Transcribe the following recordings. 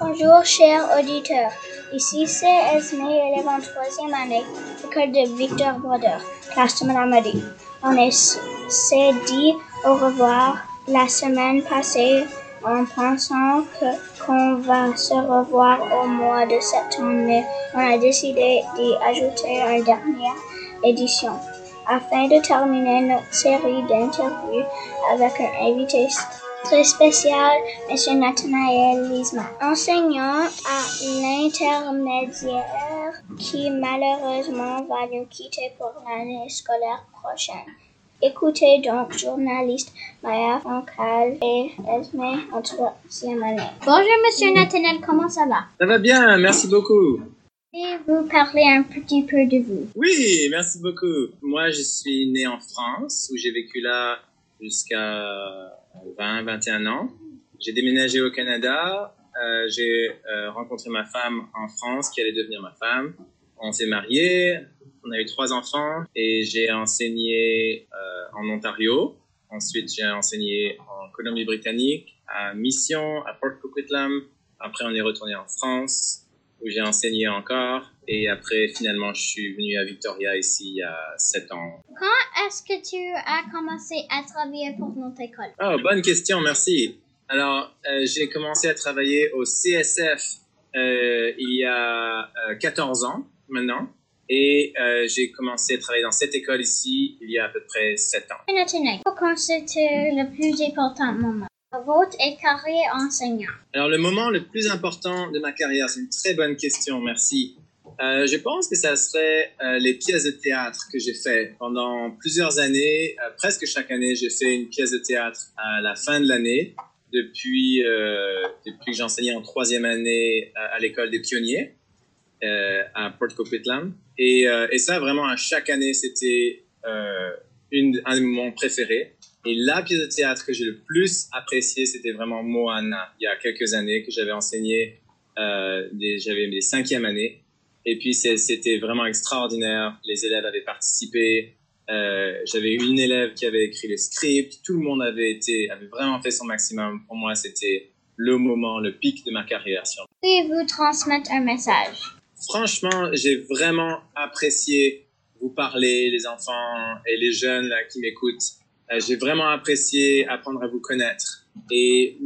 Bonjour, chers auditeurs. Ici, c'est Esme, élève en troisième année, école de Victor Brodeur, classe de Madame. On est- s'est dit au revoir la semaine passée en pensant que, qu'on va se revoir au mois de septembre, on a décidé d'y ajouter une dernière édition afin de terminer notre série d'interviews avec un invité très spécial, M. Nathanaël Lisma, enseignant à l'intermédiaire qui malheureusement va nous quitter pour l'année scolaire prochaine. Écoutez donc journaliste Maya Foncal et Esme en troisième année. Bonjour Monsieur Nathanaël, comment ça va? Ça va bien, merci beaucoup. Et vous parler un petit peu de vous? Oui, merci beaucoup. Moi, je suis né en France, où j'ai vécu là jusqu'à 20, 21 ans. J'ai déménagé au Canada. Euh, j'ai euh, rencontré ma femme en France, qui allait devenir ma femme. On s'est mariés, on a eu trois enfants et j'ai enseigné euh, en Ontario. Ensuite, j'ai enseigné en Colombie-Britannique, à Mission, à Port Coquitlam. Après, on est retourné en France, où j'ai enseigné encore. Et après, finalement, je suis venu à Victoria ici il y a sept ans. Quand est-ce que tu as commencé à travailler pour notre école? Oh, bonne question, merci. Alors, euh, j'ai commencé à travailler au CSF euh, il y a euh, 14 ans maintenant. Et euh, j'ai commencé à travailler dans cette école ici il y a à peu près 7 ans. Nathanaël, quand c'était le plus important moment? Votre et carrière enseignant. Alors, le moment le plus important de ma carrière, c'est une très bonne question, merci. Euh, je pense que ça serait euh, les pièces de théâtre que j'ai fait pendant plusieurs années. Euh, presque chaque année, j'ai fait une pièce de théâtre à la fin de l'année depuis, que j'enseignais en troisième année à, l'école des pionniers à Port Coquitlam. Et, et ça, vraiment, à chaque année, c'était un de mes moments préférés. Et la pièce de théâtre que j'ai le plus appréciée, c'était vraiment Moana, il y a quelques années, que j'avais enseigné, euh, des- j'avais mes cinquième années. Et puis, c'était vraiment extraordinaire. Les élèves avaient participé. Euh, j'avais une élève qui avait écrit le script. Tout le monde avait été, avait vraiment fait son maximum. Pour moi, c'était le moment, le pic de ma carrière. Puis-vous transmettre un message? Franchement, j'ai vraiment apprécié vous parler, les enfants et les jeunes là, qui m'écoutent. Euh, j'ai vraiment apprécié apprendre à vous connaître. Et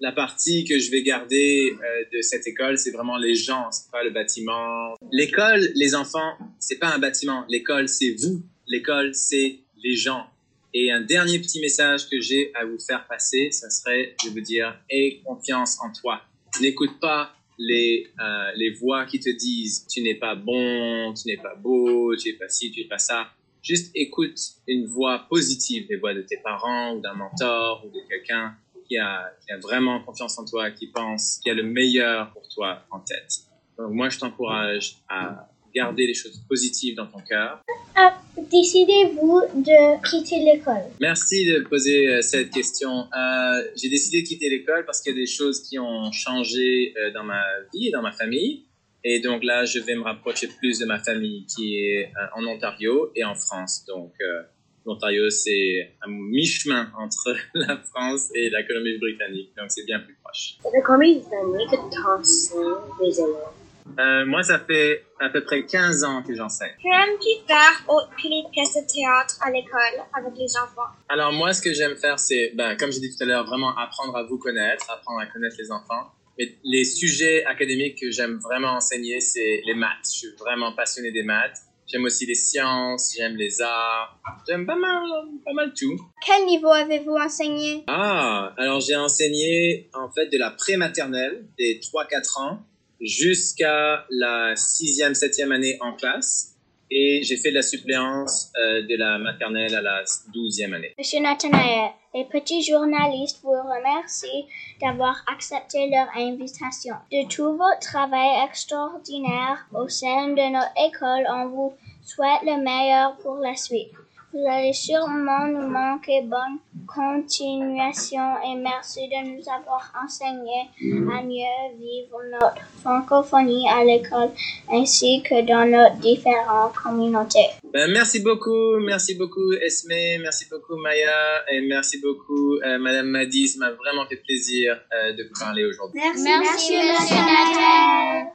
la partie que je vais garder euh, de cette école, c'est vraiment les gens, c'est pas le bâtiment. L'école, les enfants, c'est pas un bâtiment. L'école, c'est vous. L'école, c'est les gens. Et un dernier petit message que j'ai à vous faire passer, ça serait de vous dire, aie confiance en toi. N'écoute pas les, euh, les voix qui te disent tu n'es pas bon, tu n'es pas beau, tu n'es pas ci, tu n'es pas ça. Juste écoute une voix positive, les voix de tes parents ou d'un mentor ou de quelqu'un qui a, qui a vraiment confiance en toi, qui pense qu'il y a le meilleur pour toi en tête. Donc moi, je t'encourage à garder les choses positives dans ton cœur. Ah, Décidez-vous de quitter l'école? Merci de poser euh, cette question. Euh, j'ai décidé de quitter l'école parce qu'il y a des choses qui ont changé euh, dans ma vie et dans ma famille. Et donc là, je vais me rapprocher plus de ma famille qui est en Ontario et en France. Donc euh, l'Ontario, c'est un mi-chemin entre la France et la Colombie-Britannique. Donc c'est bien plus proche. Ça fait combien d'années que tu enseignes les élèves? Euh, moi, ça fait à peu près 15 ans que j'enseigne. Aimes-tu faire autre que les pièces de théâtre à l'école avec les enfants? Alors moi, ce que j'aime faire, c'est, ben, comme j'ai dit tout à l'heure, vraiment apprendre à vous connaître, apprendre à connaître les enfants. Mais les sujets académiques que j'aime vraiment enseigner, c'est les maths. Je suis vraiment passionné des maths. J'aime aussi les sciences, j'aime les arts, j'aime pas mal, pas mal tout. Quel niveau avez-vous enseigné? Ah, alors j'ai enseigné en fait de la prématernelle, des 3-4 ans, jusqu'à la 6e, 7e année en classe. Et j'ai fait la suppléance euh, de la maternelle à la 12e année. Monsieur Nathanaël, les petits journalistes vous remercient d'avoir accepté leur invitation. De tout votre travail extraordinaire au sein de notre école, on vous souhaite le meilleur pour la suite. Vous allez sûrement nous manquer. Bonne continuation et merci de nous avoir enseigné à mieux vivre notre francophonie à l'école ainsi que dans nos différentes communautés. Ben, merci beaucoup, merci beaucoup Esme, merci beaucoup Maya et merci beaucoup euh, Madame Maddy. Ça m'a vraiment fait plaisir euh, de vous parler aujourd'hui. Merci, Monsieur Nathan.